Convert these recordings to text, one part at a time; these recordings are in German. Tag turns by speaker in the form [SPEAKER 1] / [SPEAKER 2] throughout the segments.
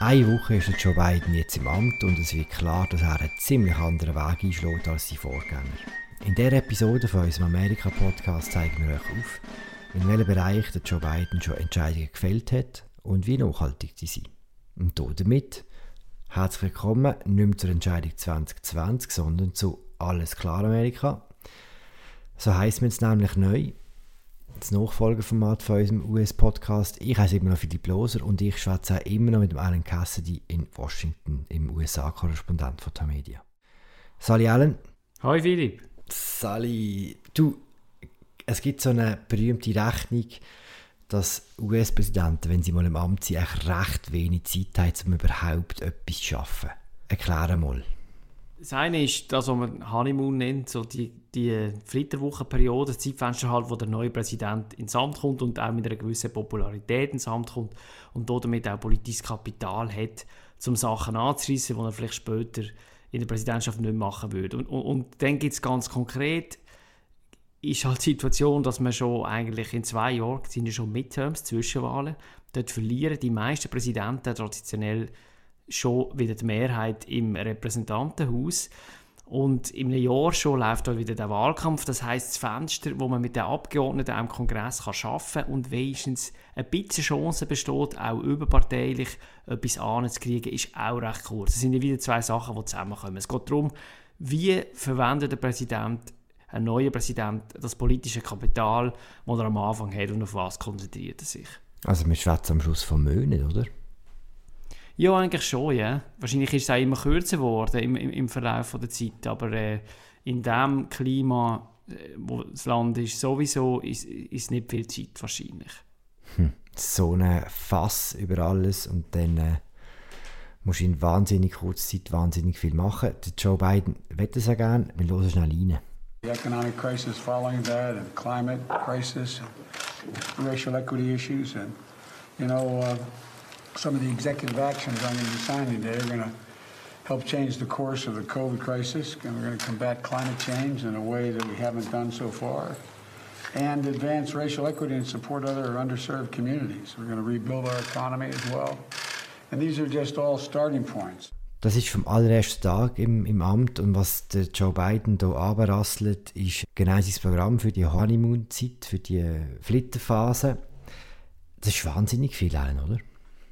[SPEAKER 1] Eine Woche ist Joe Biden jetzt im Amt und es wird klar, dass er einen ziemlich anderen Weg einschlägt als sein Vorgänger. In dieser Episode von unserem Amerika-Podcast zeigen wir euch auf, in welchem Bereich der Joe Biden schon Entscheidungen gefällt hat und wie nachhaltig sie sind. Und damit herzlich willkommen nicht mehr zur Entscheidung 2020, sondern zu Alles klar Amerika. So heisst es jetzt nämlich neu das Nachfolgeformat von unserem US-Podcast. Ich heiße immer noch Philipp Loser und ich schwätze immer noch mit dem Alan Cassidy in Washington, im USA-Korrespondent von Tamedia. Sali Alan.
[SPEAKER 2] Hi Philipp.
[SPEAKER 1] Sali, du, es gibt so eine berühmte Rechnung, dass US-Präsidenten, wenn sie mal im Amt sind, echt recht wenig Zeit haben, um überhaupt etwas zu schaffen. Erkläre mal.
[SPEAKER 2] Das eine ist das, was man Honeymoon nennt, so die, die Flitterwochenperiode, das Zeitfenster halt, wo der neue Präsident ins Amt kommt und auch mit einer gewissen Popularität ins Amt kommt und damit auch politisches Kapital hat, um Sachen anzureissen, die er vielleicht später in der Präsidentschaft nicht machen würde. Und, und, und dann gibt es ganz konkret ist halt die Situation, dass man schon eigentlich in zwei Jahren sind ja schon Midterms, Zwischenwahlen, dort verlieren die meisten Präsidenten traditionell schon wieder die Mehrheit im Repräsentantenhaus. Und im Jahr schon läuft dort wieder der Wahlkampf. Das heißt, das Fenster, wo man mit den Abgeordneten im Kongress kann schaffen und wenigstens ein bisschen Chance besteht, auch überparteilich etwas anzukriegen, ist auch recht kurz. Das sind ja wieder zwei Sachen, die zusammenkommen. Es geht darum, wie verwendet der Präsident, ein neuer Präsident, das politische Kapital, das er am Anfang hat und auf was konzentriert er sich.
[SPEAKER 1] Also wir schwätzen am Schluss von Möhnen, oder?
[SPEAKER 2] Ja, eigentlich schon, ja. Wahrscheinlich ist es auch immer kürzer geworden im, im, im Verlauf der Zeit, aber äh, in dem Klima, äh, wo das Land ist, sowieso ist, ist nicht viel Zeit wahrscheinlich.
[SPEAKER 1] Hm. So ein Fass über alles und dann äh, musst du in wahnsinnig kurzer Zeit wahnsinnig viel machen. Der Joe Biden will das ja gerne, wir hören schnell rein.
[SPEAKER 3] The economic crisis following that and climate crisis and racial equity issues and, you know, uh, some of the executive actions I'm going to be signing today are going to help change the course of the COVID crisis, and we're going to combat climate change in a way that we haven't done so far, and advance racial equity and support other underserved communities. We're going to rebuild our economy as well. And these are just all starting points.
[SPEAKER 1] Das ist vom allerersten Tag im, im Amt und was der Joe Biden hier anrasselt, ist genau sein Programm für die Honeymoon-Zeit, für die Flitterphase. Das ist wahnsinnig viel, oder?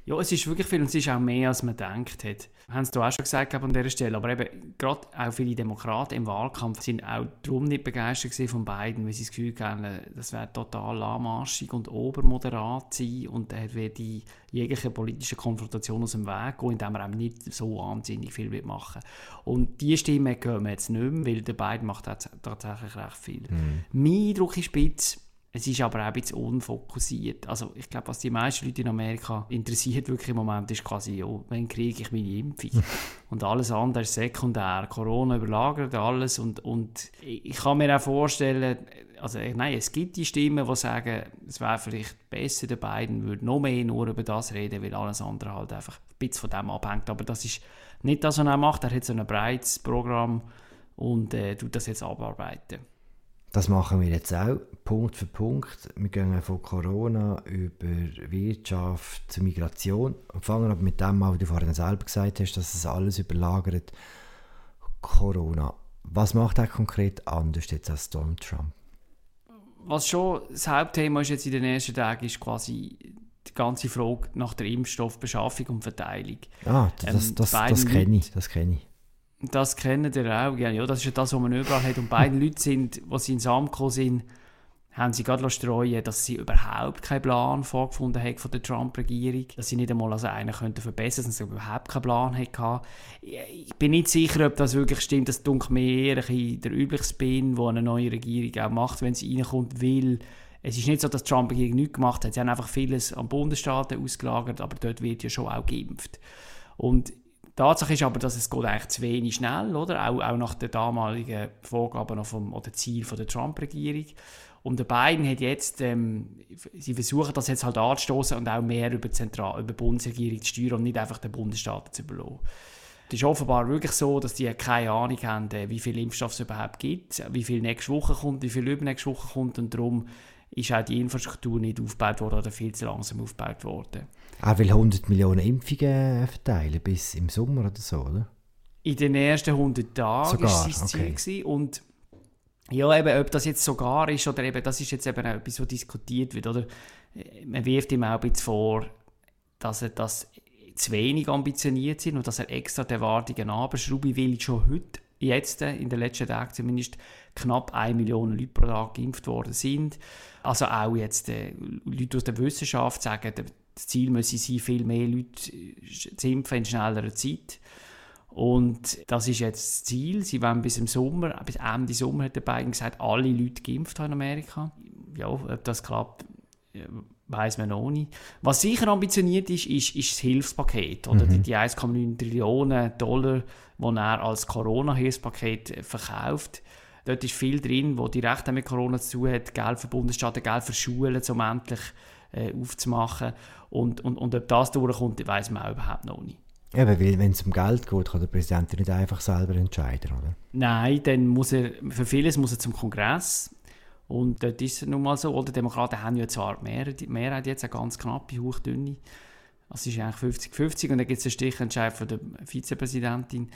[SPEAKER 2] Ja, es ist wirklich viel und es ist auch mehr, als man denkt hat. Haben es auch schon gesagt an dieser Stelle. Aber eben, gerade auch viele Demokraten im Wahlkampf sind auch darum nicht begeistert von beiden, weil sie das Gefühl haben, das wäre total lahmarschig und obermoderat sein und er wird die jegliche politische Konfrontation aus dem Weg gehen, indem er eben nicht so wahnsinnig viel machen will. Und diese Stimme hören wir jetzt nicht mehr, weil der beiden macht tatsächlich recht viel. Mhm. Mein Eindruck ist spitz, es ist aber auch ein bisschen unfokussiert. Also ich glaube, was die meisten Leute in Amerika interessiert wirklich im Moment, ist quasi, ja, wann kriege ich meine Impfung? und alles andere ist sekundär. Corona überlagert alles und, und ich kann mir auch vorstellen, also nein, es gibt die Stimmen, die sagen, es wäre vielleicht besser, der beiden würde noch mehr nur über das reden, weil alles andere halt einfach ein bisschen von dem abhängt. Aber das ist nicht das, was er macht. Er hat so ein breites Programm und äh, tut das jetzt abarbeiten.
[SPEAKER 1] Das machen wir jetzt auch, Punkt für Punkt. Wir gehen von Corona über Wirtschaft zu Migration und fangen aber mit dem an, wie du vorhin selber gesagt hast, dass es alles überlagert. Corona. Was macht er konkret anders jetzt als Donald Trump?
[SPEAKER 2] Was schon das Hauptthema ist jetzt in den ersten Tagen, ist quasi die ganze Frage nach der Impfstoffbeschaffung und Verteilung.
[SPEAKER 1] Ah, das, ähm, das, das, das kenne ich, das kenne ich.
[SPEAKER 2] Das kennen ihr auch, ja. Das ist ja das, was man überall hat. Und beide Leute sind, die sie ins Amt sind, haben sie gerade streuen dass sie überhaupt keinen Plan vorgefunden haben von der Trump-Regierung. Dass sie nicht einmal als einen könnten verbessern, dass sie überhaupt keinen Plan hatten. Ich bin nicht sicher, ob das wirklich stimmt. Das dunkelt mir der übliche Spin, den eine neue Regierung auch macht, wenn sie reinkommt, weil es ist nicht so, dass Trump regierung nichts gemacht hat. Sie haben einfach vieles an Bundesstaaten ausgelagert, aber dort wird ja schon auch geimpft. Und Tatsache ist aber, dass es geht eigentlich zu wenig schnell, oder? Auch, auch nach den damaligen Vorgaben vom, oder Ziel der Trump-Regierung. Und der Biden hat jetzt, ähm, sie versuchen das jetzt halt anzustoßen und auch mehr über, Zentral über die Bundesregierung zu steuern und nicht einfach den Bundesstaaten zu überlassen. Es ist offenbar wirklich so, dass die keine Ahnung haben, äh, wie viel Impfstoff es überhaupt gibt, wie viel nächste Woche kommt, wie viel übernächste Woche kommt und darum ist auch die Infrastruktur nicht aufgebaut worden oder viel zu langsam aufgebaut worden.
[SPEAKER 1] Er will 100 Millionen Impfungen verteilen bis im Sommer oder so, oder?
[SPEAKER 2] In den ersten 100 Tagen war sein Ziel. Okay. Und ja, eben, ob das jetzt sogar ist oder eben, das ist jetzt eben auch etwas, was diskutiert wird. Oder? Man wirft ihm auch ein bisschen vor, dass er das zu wenig ambitioniert sind und dass er extra die Erwartungen abschrauben will, schon heute, jetzt, in den letzten Tagen zumindest, knapp 1 Million Leute pro Tag geimpft worden sind. Also auch jetzt äh, Leute aus der Wissenschaft sagen, das Ziel müsse sein, viel mehr Leute zu impfen in schnellerer Zeit. Und das ist jetzt das Ziel. Sie wollen bis im Sommer, bis Ende Sommer hat der Biden gesagt, alle Leute geimpft haben in Amerika. Ja, ob das klappt, weiß man noch nicht. Was sicher ambitioniert ist, ist, ist das Hilfspaket. Oder mhm. die 1,9 Trillionen Dollar, die er als Corona-Hilfspaket verkauft. Dort ist viel drin, wo direkt mit Corona zu tun hat. Geld für Bundesstaaten, Geld für Schulen, um endlich äh, aufzumachen. Und, und, und ob das durchkommt, weiß man auch überhaupt noch nicht.
[SPEAKER 1] Eben, weil wenn es um Geld geht, kann der Präsident nicht einfach selber entscheiden, oder?
[SPEAKER 2] Nein, dann muss er, für vieles muss er zum Kongress. Und dort ist es nun mal so, oder? Die Demokraten haben ja zwar die Mehrheit, die Mehrheit jetzt, eine ganz knappe, hochdünne. Es ist eigentlich 50-50 und dann gibt es einen Stichentscheid von der Vizepräsidentin.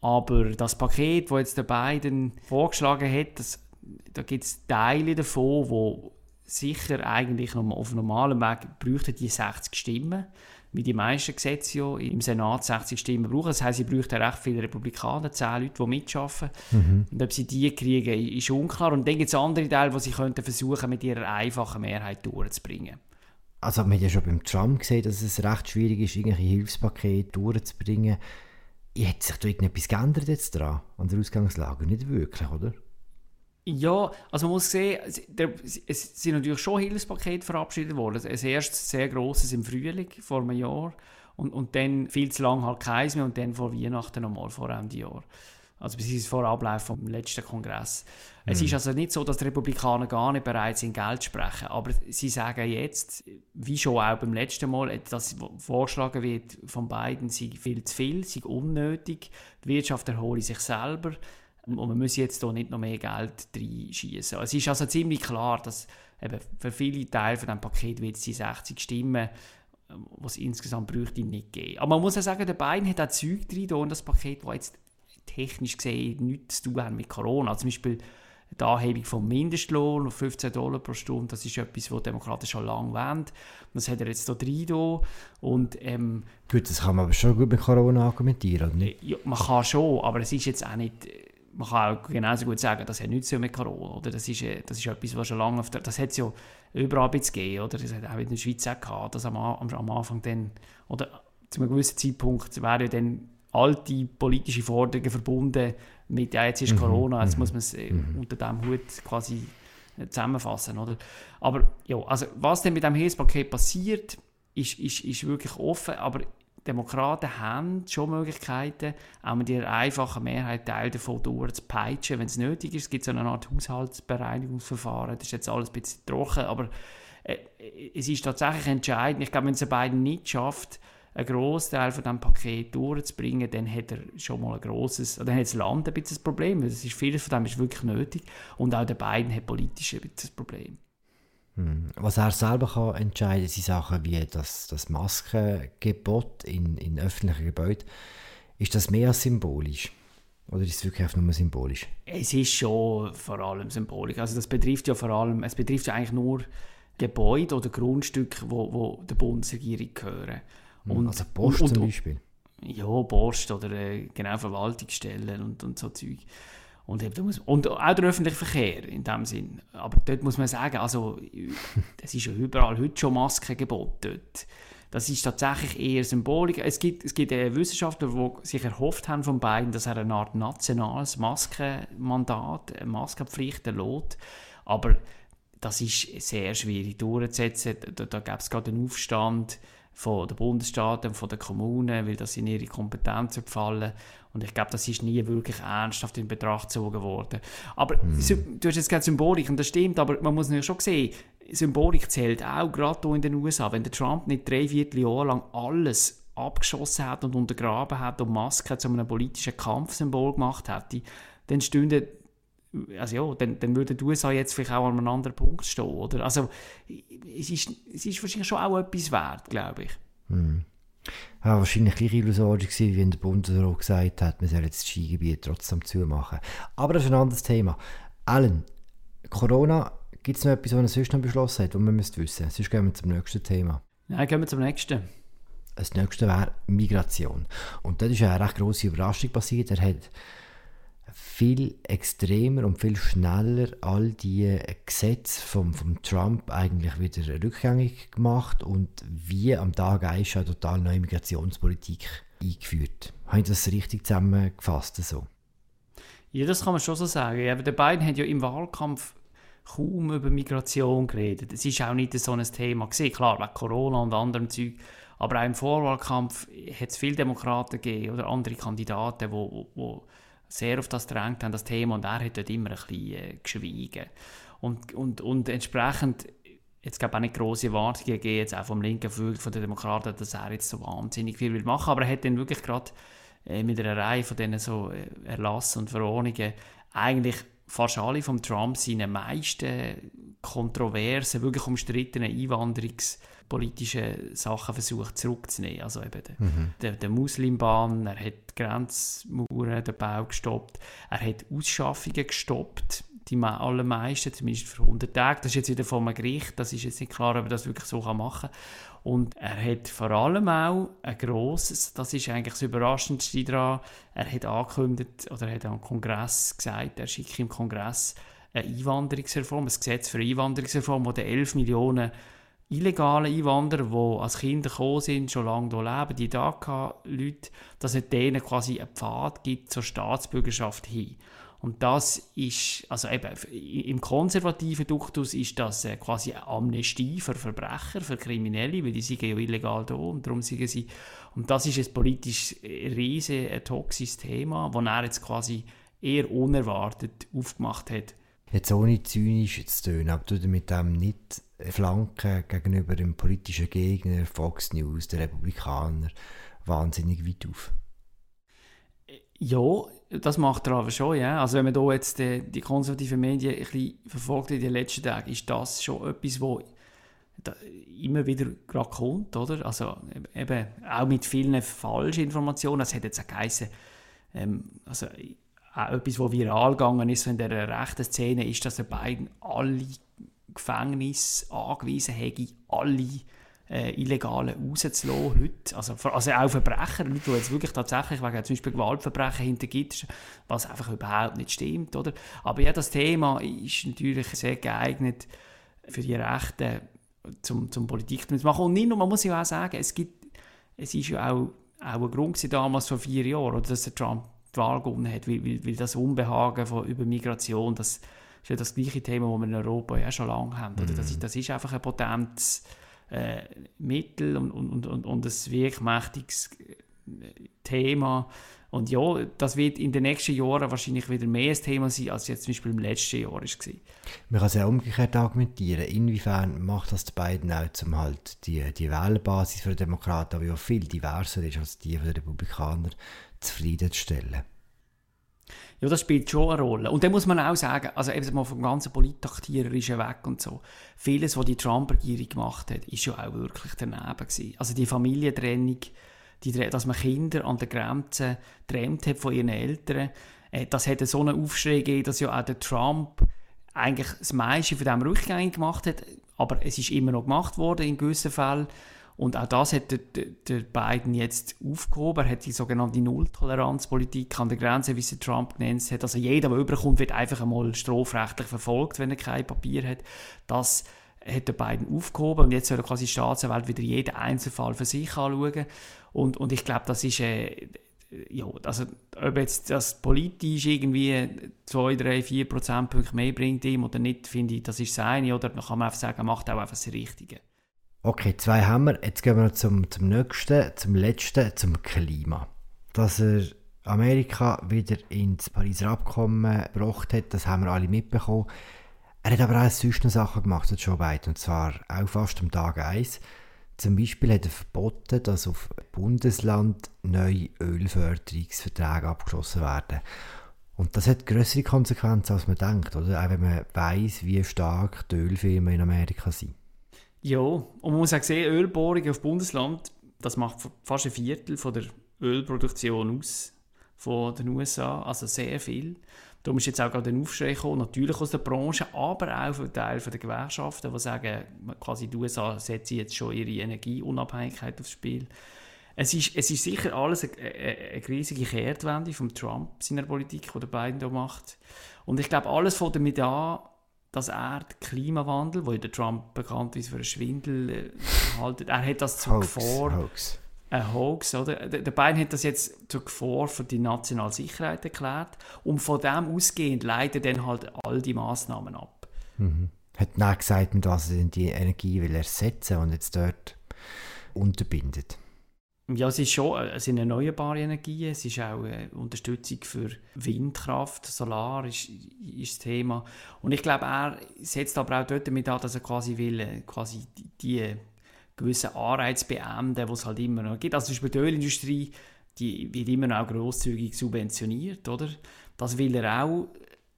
[SPEAKER 2] Aber das Paket, das jetzt der Biden vorgeschlagen hat, das, da gibt es Teile davon, wo sicher eigentlich auf normalem Weg bräuchten die 60 Stimmen wie die meisten Gesetze ja im Senat 60 Stimmen brauchen. Das heisst, sie bräuchten recht viele Republikaner, 10 Leute, die mitarbeiten. Mhm. Und ob sie die kriegen, ist unklar. Und dann gibt es andere Teile, die sie könnten versuchen, mit ihrer einfachen Mehrheit durchzubringen.
[SPEAKER 1] Also man hat ja schon beim Trump gesehen, dass es recht schwierig ist, irgendwelche Hilfspakete durchzubringen. Hat sich da irgendetwas geändert jetzt dran, an der Ausgangslage? Nicht wirklich, oder?
[SPEAKER 2] Ja, also man muss sehen, es sind natürlich schon Hilfspakete verabschiedet worden. Ein erstes sehr grosses im Frühling vor einem Jahr und, und dann viel zu lange halt keins mehr und dann vor Weihnachten nochmal vor Ende Jahr. Also bis vor Ablauf vom letzten Kongress. Mhm. Es ist also nicht so, dass die Republikaner gar nicht bereit sind, Geld zu sprechen. Aber sie sagen jetzt, wie schon auch beim letzten Mal, dass vorgeschlagen wird von beiden, sei viel zu viel, sei unnötig. Die Wirtschaft erhole sich selber. Und man muss jetzt hier nicht noch mehr Geld reinschießen. Es ist also ziemlich klar, dass eben für viele Teile von diesem Paket wird es die 60 Stimmen, was insgesamt bräuchte, nicht geben. Aber man muss ja sagen, der Bein hat auch Zeug drin in das Paket, das jetzt technisch gesehen nichts zu tun hat mit Corona. Zum Beispiel die Anhebung vom Mindestlohn auf 15 Dollar pro Stunde, das ist etwas, was Demokraten schon lange wollen. Das hat er jetzt hier drin. Und, ähm,
[SPEAKER 1] gut, das kann man aber schon gut mit Corona argumentieren, oder nicht?
[SPEAKER 2] Ja, man kann schon, aber es ist jetzt auch nicht man kann auch genauso gut sagen, das hat nichts mit Corona, oder? Das ist, äh, das ist etwas, was schon lange auf der, das hat es ja überall gegeben, oder? Das hat auch in der Schweiz auch gehabt, dass am, am, am Anfang dann, oder zu einem gewissen Zeitpunkt wären ja dann alte politische Forderungen verbunden mit, ja, jetzt ist mhm. Corona, jetzt mhm. muss man es äh, mhm. unter dem Hut quasi äh, zusammenfassen, oder? Aber, ja, also was denn mit dem Hilfspaket passiert, ist, ist, ist wirklich offen, aber Demokraten haben schon Möglichkeiten, auch mit ihrer einfachen Mehrheit Teil davon durchzupeitschen, wenn es nötig ist. Es gibt so eine Art Haushaltsbereinigungsverfahren, das ist jetzt alles ein bisschen trocken, aber äh, es ist tatsächlich entscheidend. Ich glaube, wenn es beiden nicht schafft, einen Großteil von diesem Paket durchzubringen, dann hat er schon mal ein grosses, dann hat das Land ein bisschen ein Problem, das ist, vieles von dem ist wirklich nötig und auch der beiden hat politisch ein bisschen ein Problem.
[SPEAKER 1] Hm. Was er selber kann entscheiden sind Sachen wie das, das Maskengebot in, in öffentlichen Gebäuden. Ist das mehr symbolisch? Oder ist es wirklich einfach nur symbolisch?
[SPEAKER 2] Es ist schon vor allem symbolisch. Also das betrifft ja vor allem, es betrifft ja eigentlich nur Gebäude oder Grundstücke, wo, wo der Bundesregierung gehören.
[SPEAKER 1] Hm, und, also Post und, und, zum Beispiel?
[SPEAKER 2] Ja, Post oder äh, genau Verwaltungsstellen und, und so Zeug. Und, und auch der öffentliche Verkehr in dem Sinn. Aber dort muss man sagen, also, es ist ja überall heute schon Maskengebot. Das ist tatsächlich eher Symbolik. Es gibt, es gibt Wissenschaftler, die sich erhofft haben von beiden, dass er eine Art nationales Maskenmandat, eine Maskenpflicht erlaubt. Aber das ist sehr schwierig durchzusetzen. Da, da gab es gerade einen Aufstand von den Bundesstaaten, von den Kommunen, weil das in ihre Kompetenzen fallen. Und ich glaube, das ist nie wirklich ernsthaft in Betracht gezogen worden. Aber mm. du hast jetzt gerade Symbolik, und das stimmt, aber man muss natürlich schon sehen, Symbolik zählt auch, gerade hier in den USA. Wenn der Trump nicht drei Vierteljahre lang alles abgeschossen hat und untergraben hat und Masken zu einem politischen Kampfsymbol gemacht hätte, dann stünde also ja, dann, dann würde die USA jetzt vielleicht auch an einem anderen Punkt stehen, oder? Also es ist, es ist wahrscheinlich schon auch etwas wert, glaube ich.
[SPEAKER 1] Hm. Ja, wahrscheinlich gleich illusorisch gewesen, wie in der Bundesrat gesagt hat, man soll jetzt das Skigebiet trotzdem zumachen. Aber das ist ein anderes Thema. Alan, Corona, gibt es noch etwas, was er sonst noch beschlossen hat, was man müsste wissen? Sonst gehen wir zum nächsten Thema.
[SPEAKER 2] Nein, gehen wir zum nächsten.
[SPEAKER 1] Das nächste wäre Migration. Und das ist eine recht grosse Überraschung passiert. Er hat viel extremer und viel schneller all die Gesetze von vom Trump eigentlich wieder rückgängig gemacht und wie am Tag 1 eine total neue Migrationspolitik eingeführt. Habe ich das richtig zusammengefasst? So?
[SPEAKER 2] Ja, das kann man schon so sagen. Aber der Biden hat ja im Wahlkampf kaum über Migration geredet. Es ist auch nicht so ein Thema gewesen. Klar, wegen Corona und anderem Zeug. Aber auch im Vorwahlkampf hat es viele Demokraten gegeben oder andere Kandidaten, die sehr auf das drängt haben, das Thema, und er hat dort immer ein bisschen äh, geschwiegen. Und, und, und entsprechend, jetzt gab auch nicht grosse Erwartungen gegeben, jetzt auch vom linken Flügel von den Demokraten, dass er jetzt so wahnsinnig viel will machen, aber er hat dann wirklich gerade äh, mit einer Reihe von diesen so äh, Erlassen und Verordnungen eigentlich fast alle von Trump seine meisten kontroversen, wirklich umstrittenen Einwanderungs- politische Sachen versucht zurückzunehmen. Also eben der, mhm. der, der Muslimban, er hat Grenzmauern den Bau gestoppt, er hat Ausschaffungen gestoppt, die allermeisten, zumindest für 100 Tage. Das ist jetzt wieder vom Gericht, das ist jetzt nicht klar, ob er das wirklich so machen kann. Und er hat vor allem auch ein grosses, das ist eigentlich das Überraschendste daran, er hat angekündigt, oder er hat am Kongress gesagt, er schickt im Kongress eine Einwanderungsreform, ein Gesetz für eine Einwanderungsreform, wo 11 Millionen illegale Einwanderer, die als Kinder gekommen sind, schon lange hier leben, die DACA-Leute, dass es denen quasi einen Pfad gibt zur Staatsbürgerschaft hin. Und das ist, also eben, im konservativen Duktus ist das äh, quasi eine Amnestie für Verbrecher, für Kriminelle, weil die sind ja illegal da und darum sind sie. Und das ist ein politisch riesen, ein toxisches Thema, das er jetzt quasi eher unerwartet aufgemacht hat.
[SPEAKER 1] Jetzt ohne zynisch zu tun, aber du mit dem nicht Flanken gegenüber dem politischen Gegner, Fox News, der Republikaner, wahnsinnig weit auf.
[SPEAKER 2] Ja, das macht er aber schon, ja. Also wenn man hier jetzt die, die konservativen Medien ein bisschen verfolgt in den letzten Tagen, ist das schon etwas, wo immer wieder gerade kommt, oder? Also eben auch mit vielen falschen Informationen. Es hat jetzt auch geheißen, ähm, also auch etwas, was viral gegangen ist in der rechten Szene, ist, dass er beiden alle Gefängnis angewiesen hätte, alle äh, Illegalen rauszulassen heute. Also, also auch Verbrecher, Leute, die jetzt wirklich tatsächlich wegen zum Beispiel Gewaltverbrechen hintergibt, was einfach überhaupt nicht stimmt. Oder? Aber ja, das Thema ist natürlich sehr geeignet für die Rechten, zum, zum Politik zu machen. Und nicht nur, man muss ja auch sagen, es gibt, es ist ja auch, auch ein Grund damals vor vier Jahren, oder, dass der Trump die Wahl gewonnen hat, weil, weil, weil das Unbehagen von, über Migration, das ist ja das gleiche Thema, das wir in Europa ja schon lange haben. Oder? Das, mhm. das ist einfach ein potentes äh, Mittel und, und, und, und ein wirkmächtiges äh, Thema. Und ja, das wird in den nächsten Jahren wahrscheinlich wieder mehr ein Thema sein, als jetzt zum Beispiel im letzten Jahr war.
[SPEAKER 1] Man kann es ja umgekehrt argumentieren. Inwiefern macht das die beiden auch, um halt die, die Wählerbasis für die Demokraten, die ja viel diverser ist als die der Republikaner, zufriedenzustellen?
[SPEAKER 2] Ja, das spielt schon eine Rolle. Und dann muss man auch sagen, also eben mal vom ganzen Politaktiererischen weg und so, vieles, was die Trump-Regierung gemacht hat, ist ja auch wirklich daneben gewesen. Also die Familientrennung, die, dass man Kinder an der Grenze getrennt hat von ihren Eltern, äh, das hat so einen Aufschrei gegeben, dass ja auch der Trump eigentlich das meiste von dem rückgängig gemacht hat, aber es ist immer noch gemacht worden in gewissen Fällen. Und auch das hat der, der Biden jetzt aufgehoben. Er hat die sogenannte Nulltoleranzpolitik an der Grenze, wie sie Trump genannt hat. Also jeder, der überkommt, wird einfach einmal strafrechtlich verfolgt, wenn er kein Papier hat. Das hat der Biden aufgehoben und jetzt soll quasi Staatsanwalt wieder jeden Einzelfall für sich anschauen. Und, und ich glaube, das ist... Äh, ja, also ob jetzt das politisch irgendwie 2, 3, 4 Prozentpunkte mehr bringt ihm oder nicht, finde ich, das ist seine. Oder dann kann man einfach sagen, er macht auch einfach das Richtige.
[SPEAKER 1] Okay, zwei haben wir. Jetzt gehen wir zum, zum nächsten, zum letzten, zum Klima. Dass er Amerika wieder ins Pariser Abkommen gebracht hat, das haben wir alle mitbekommen. Er hat aber auch sonst noch Sachen gemacht, hat Joe Biden, und zwar auch fast am Tag 1. Zum Beispiel hat er verboten, dass auf Bundesland neue Ölförderungsverträge abgeschlossen werden. Und das hat größere Konsequenzen, als man denkt, oder? Auch wenn man weiß, wie stark die Ölfirmen in Amerika sind.
[SPEAKER 2] Ja, und man muss auch sehen, Ölbohrungen auf Bundesland, das macht fast ein Viertel von der Ölproduktion aus von den USA, also sehr viel. Darum ist jetzt auch gerade ein Aufschrei gekommen, natürlich aus der Branche, aber auch von Teil der Gewerkschaften, die sagen, quasi die USA setzen jetzt schon ihre Energieunabhängigkeit aufs Spiel. Es ist, es ist sicher alles eine, eine, riesige Kehrtwende von Trump, seiner Politik, die der Biden da macht. Und ich glaube, alles von damit an, dass er den Klimawandel, wo der Trump bekannt ist für einen Schwindel äh, haltet, er hat das zur Gefahr... Hoax ein Hoax. Oder? Der Biden hat das jetzt zur Gefahr für die nationale Sicherheit erklärt und von dem ausgehend leitet dann halt all die Massnahmen ab.
[SPEAKER 1] Mhm. Hat dann gesagt, dass er die Energie will ersetzen und jetzt dort unterbindet.
[SPEAKER 2] Ja, es ist schon es sind erneuerbare Energien, es ist auch eine Unterstützung für Windkraft, Solar ist, ist das Thema. Und ich glaube, er setzt aber auch dort damit an, dass er quasi will, äh, quasi die gewissen Anreiz beenden, die es halt immer noch gibt. Also zum Beispiel die Ölindustrie, die wird immer noch grosszügig subventioniert, oder? Das will er auch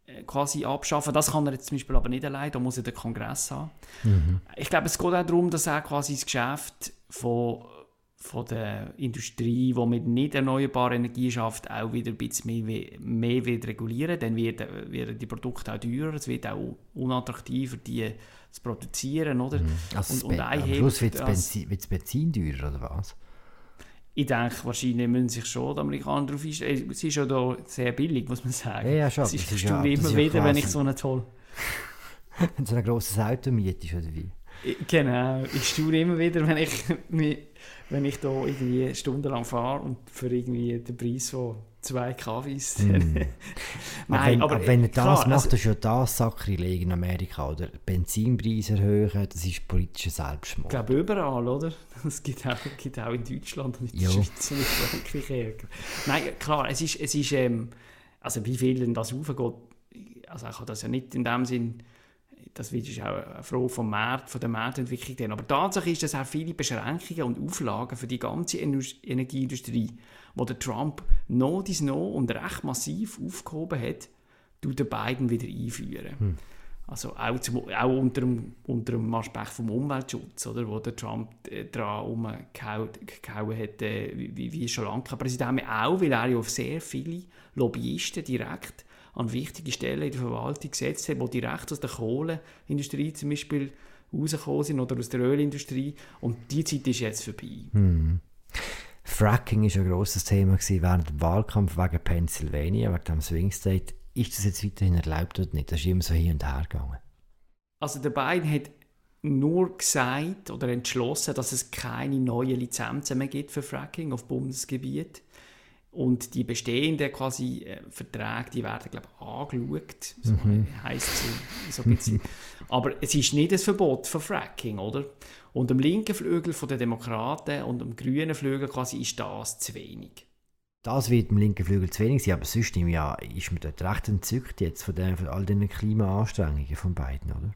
[SPEAKER 2] äh, quasi abschaffen. Das kann er jetzt zum Beispiel aber nicht allein, da muss er den Kongress haben. Mhm. Ich glaube, es geht auch darum, dass er quasi das Geschäft von, von der Industrie, die mit nicht erneuerbarer Energie schafft, auch wieder ein bisschen mehr, mehr wird regulieren. Dann werden, werden die Produkte auch teurer, es wird auch unattraktiver, die zu produzieren, oder? Mhm.
[SPEAKER 1] Also und, und am Schluss wird das Benzin, Benzin teurer, oder was?
[SPEAKER 2] Ich denke, wahrscheinlich müssen sich schon die Amerikaner darauf einstellen. Es ist ja da sehr billig, muss man sagen.
[SPEAKER 1] Ja, ja schon.
[SPEAKER 2] Es ist, ist ja, immer wieder, wenn ich so eine toll...
[SPEAKER 1] wenn so ein grosses Auto mietest, oder wie?
[SPEAKER 2] Genau, ich staune immer wieder, wenn ich, wenn ich da irgendwie stundenlang fahre und für irgendwie den Preis von zwei Kaffees. Mm.
[SPEAKER 1] Nein, aber, aber, wenn er das klar, macht, also, ist ja das Sakrileg in Amerika, oder? Benzinpreise erhöhen, das ist politischer Selbstmord.
[SPEAKER 2] Ich glaube überall, oder? Das gibt auch, gibt auch in Deutschland und in der Schweiz und in Frankreich Ärger. Nein, klar, es ist, es ist ähm, also wie viel denn das aufgeht, also ich habe das ja nicht in dem Sinn das ist auch eine Frage vom Markt, von der Marktentwicklung. Aber Tatsache ist, dass auch viele Beschränkungen und Auflagen für die ganze Energieindustrie, wo der Trump noch dies noch und recht massiv aufgehoben hat, tut der Biden wieder einführen. Hm. Also auch, zum, auch unter, dem, unter dem Aspekt vom Umweltschutz, oder, wo der Trump äh, daran umgehauen hat, äh, wie, wie schon lange Präsident, auch weil er ja auf sehr viele Lobbyisten direkt an wichtige Stellen in der Verwaltung gesetzt hat, die direkt aus der Kohleindustrie zum Beispiel rausgekommen sind oder aus der Ölindustrie. Und die Zeit ist jetzt vorbei.
[SPEAKER 1] Hm. Fracking war ein grosses Thema während dem Wahlkampf wegen Pennsylvania, wegen dem Swing State. Ist das jetzt weiterhin erlaubt oder nicht? Das ist immer so hin und her gegangen.
[SPEAKER 2] Also der Biden hat nur gesagt oder entschlossen, dass es keine neuen Lizenzen mehr gibt für Fracking auf Bundesgebiet. Und die bestehenden quasi äh, Verträge, die werden, glaube ich, angeschaut. So mhm. heisst so, so ein bisschen. Aber es ist nicht ein Verbot von Fracking, oder? Und am linken Flügel der Demokraten und am grünen Flügel quasi ist das zu wenig.
[SPEAKER 1] Das wird im linken Flügel zu wenig sein, aber sonst im Jahr ist man dort recht entzückt jetzt von, den, von all den Klimaanstrengungen von beiden, oder?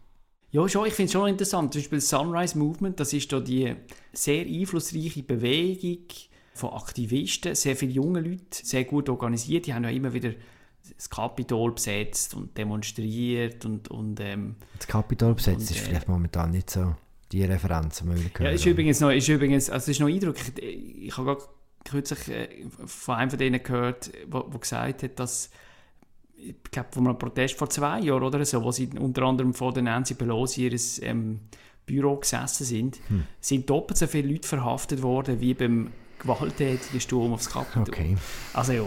[SPEAKER 2] Ja, schon, ich finde es schon interessant. Zum Beispiel das Sunrise Movement, das ist da die sehr einflussreiche Bewegung, von Aktivisten, sehr viele junge Leute, sehr gut organisiert. Die haben ja immer wieder das Kapitol besetzt und demonstriert und, und ähm,
[SPEAKER 1] das Kapitol besetzt und, ist äh, vielleicht momentan nicht so die Referenz, die wir hören.
[SPEAKER 2] Ja, ist übrigens noch, ist übrigens, also ist noch eindrücklich. Ich, ich habe gerade kürzlich äh, von einem von denen gehört, der gesagt hat, dass ich glaube, von einem Protest vor zwei Jahren oder so, wo sie unter anderem vor der Nancy Pelosi ihres ähm, Büro gesessen sind, hm. sind doppelt so viele Leute verhaftet worden wie beim gewalttätigen Sturm aufs Kapitol.
[SPEAKER 1] Okay.
[SPEAKER 2] Also ja,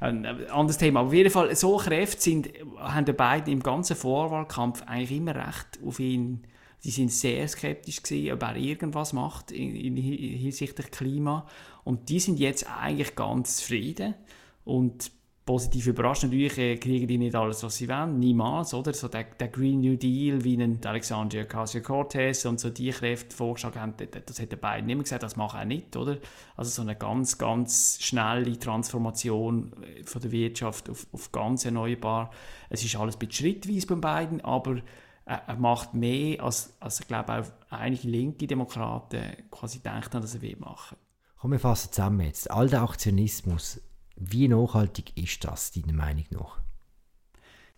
[SPEAKER 2] ein anderes Thema. Aber auf jeden Fall, so Kräfte sind, haben die beiden im ganzen Vorwahlkampf eigentlich immer recht auf ihn, die sind sehr skeptisch gewesen, ob er irgendwas macht in, in, hinsichtlich Klima. Und die sind jetzt eigentlich ganz zufrieden und positiv überrascht. Natürlich äh, kriegen die nicht alles, was sie wollen, niemals, oder? So der, der Green New Deal, wie ein Alexandria Ocasio-Cortez und so die Kräfte vorgeschlagen haben, das hat der Biden immer gesagt, das mache er nicht, oder? Also so eine ganz, ganz schnelle Transformation äh, von der Wirtschaft auf, auf ganz erneuerbar. Es ist alles ein bisschen schrittweise beim Biden, aber er macht mehr, als, als ich glaube auch einige linke Demokraten quasi denken, dass er will machen.
[SPEAKER 1] Komm, wir fassen zusammen jetzt. All der Aktionismus wie nachhaltig ist das, deiner Meinung nach?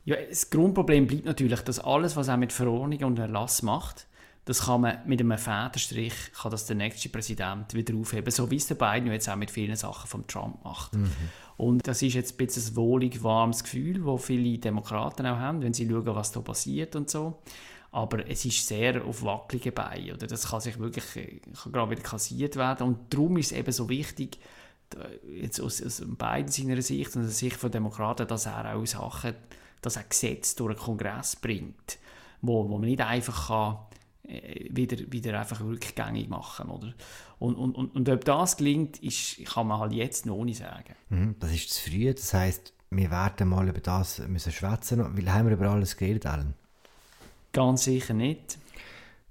[SPEAKER 2] Ja, das Grundproblem bleibt natürlich, dass alles, was er mit Verordnungen und Erlass macht, das kann man mit einem Federstrich kann das der nächste Präsident wieder aufheben, so wie es der Biden jetzt auch mit vielen Sachen von Trump macht. Mhm. Und das ist jetzt ein bisschen ein wohlig warmes Gefühl, das viele Demokraten auch haben, wenn sie schauen, was da passiert und so. Aber es ist sehr auf wackeligen Beinen. Oder? Das kann sich wirklich kann gerade wieder kassiert werden. Und darum ist es eben so wichtig, jetzt aus, aus beiden seiner Sicht und aus der Sicht der Demokraten, dass er auch Sachen, dass er Gesetze durch den Kongress bringt, wo, wo man nicht einfach kann, äh, wieder, wieder einfach rückgängig machen oder? Und, und, und, und ob das gelingt, ist, kann man halt jetzt noch nicht sagen.
[SPEAKER 1] Mhm, das ist zu früh, das heisst, wir werden mal über das müssen schwätzen. Wie haben wir über alles geredet, Alan?
[SPEAKER 2] Ganz sicher nicht.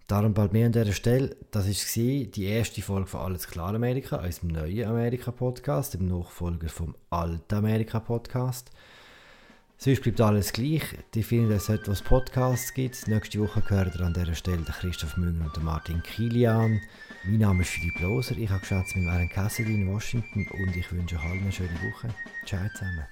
[SPEAKER 1] Darum bald mehr an dieser Stelle. Das war die erste Folge von Alles klar Amerika, unserem neuen Amerika-Podcast, dem Nachfolger vom alten Amerika-Podcast. Sonst bleibt alles gleich. Die finden, dass es etwas Podcasts gibt. Nächste Woche gehört ihr an dieser Stelle Christoph Münger und Martin Kilian. Mein Name ist Philipp Loser. Ich habe geschätzt mit Aaron Cassidy in Washington und ich wünsche euch allen eine schöne Woche. Ciao zusammen.